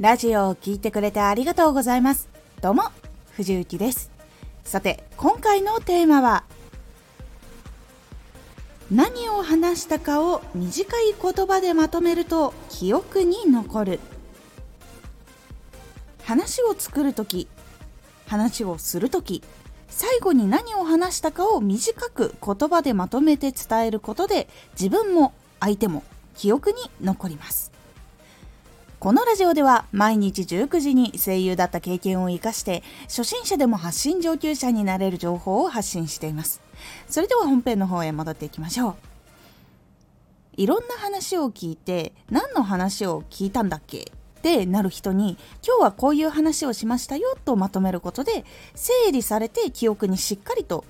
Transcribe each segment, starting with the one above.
ラジオを聴いてくれてありがとうございます。どうも、藤幸です。さて、今回のテーマは、何を話したかを短い言葉でまとめると記憶に残る。話を作るとき、話をするとき、最後に何を話したかを短く言葉でまとめて伝えることで自分も相手も記憶に残ります。このラジオでは毎日19時に声優だった経験を生かして初心者でも発信上級者になれる情報を発信しています。それでは本編の方へ戻っていきましょう。いろんな話を聞いて何の話を聞いたんだっけ？ってなる人に今日はこういう話をしましたよとまとめることで整理されて記憶にしっかりと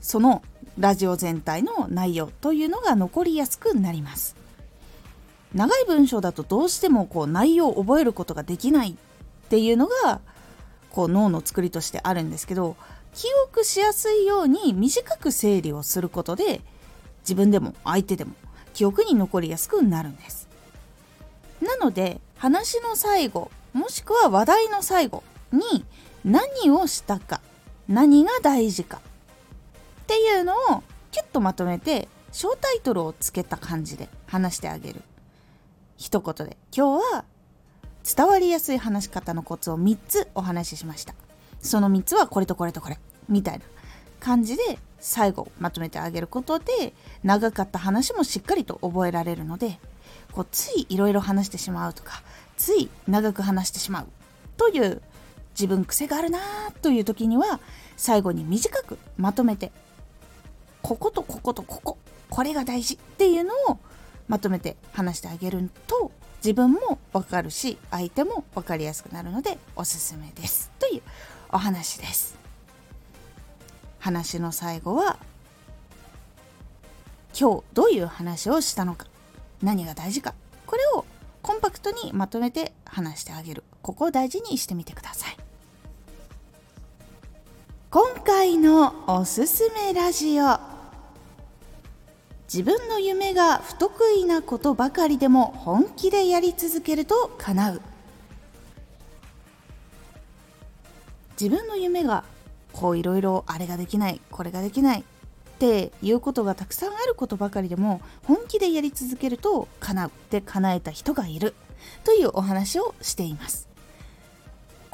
そのラジオ全体の内容というのが残りやすくなります。長い文章だとどうしてもこう内容を覚えることができないっていうのがこう脳の作りとしてあるんですけど記憶しやすいように短く整理をすることで自分でも相手でも記憶に残りやすくなるんです。なので話の最後もしくは話題の最後に何をしたか何が大事かっていうのをキュッとまとめて小タイトルをつけた感じで話してあげる。一言で。今日は伝わりやすい話し方のコツを3つお話ししました。その3つはこれとこれとこれ。みたいな感じで最後まとめてあげることで長かった話もしっかりと覚えられるのでこうついいろいろ話してしまうとかつい長く話してしまうという自分癖があるなという時には最後に短くまとめてこことこことこここれが大事っていうのをまとめて話してあげると自分もわかるし相手も分かりやすくなるのでおすすめです。というお話です。話の最後は今日どういう話をしたのか。何が大事か。これをコンパクトにまとめて話してあげる。ここを大事にしてみてください。今回のおすすめラジオ。自分の夢が不得意なことばかりでも本気でやり続けると叶う。自分の夢がこういろいろあれができないこれができないっていうことがたくさんあることばかりでも本気でやり続けると叶うって叶えた人がいるというお話をしています。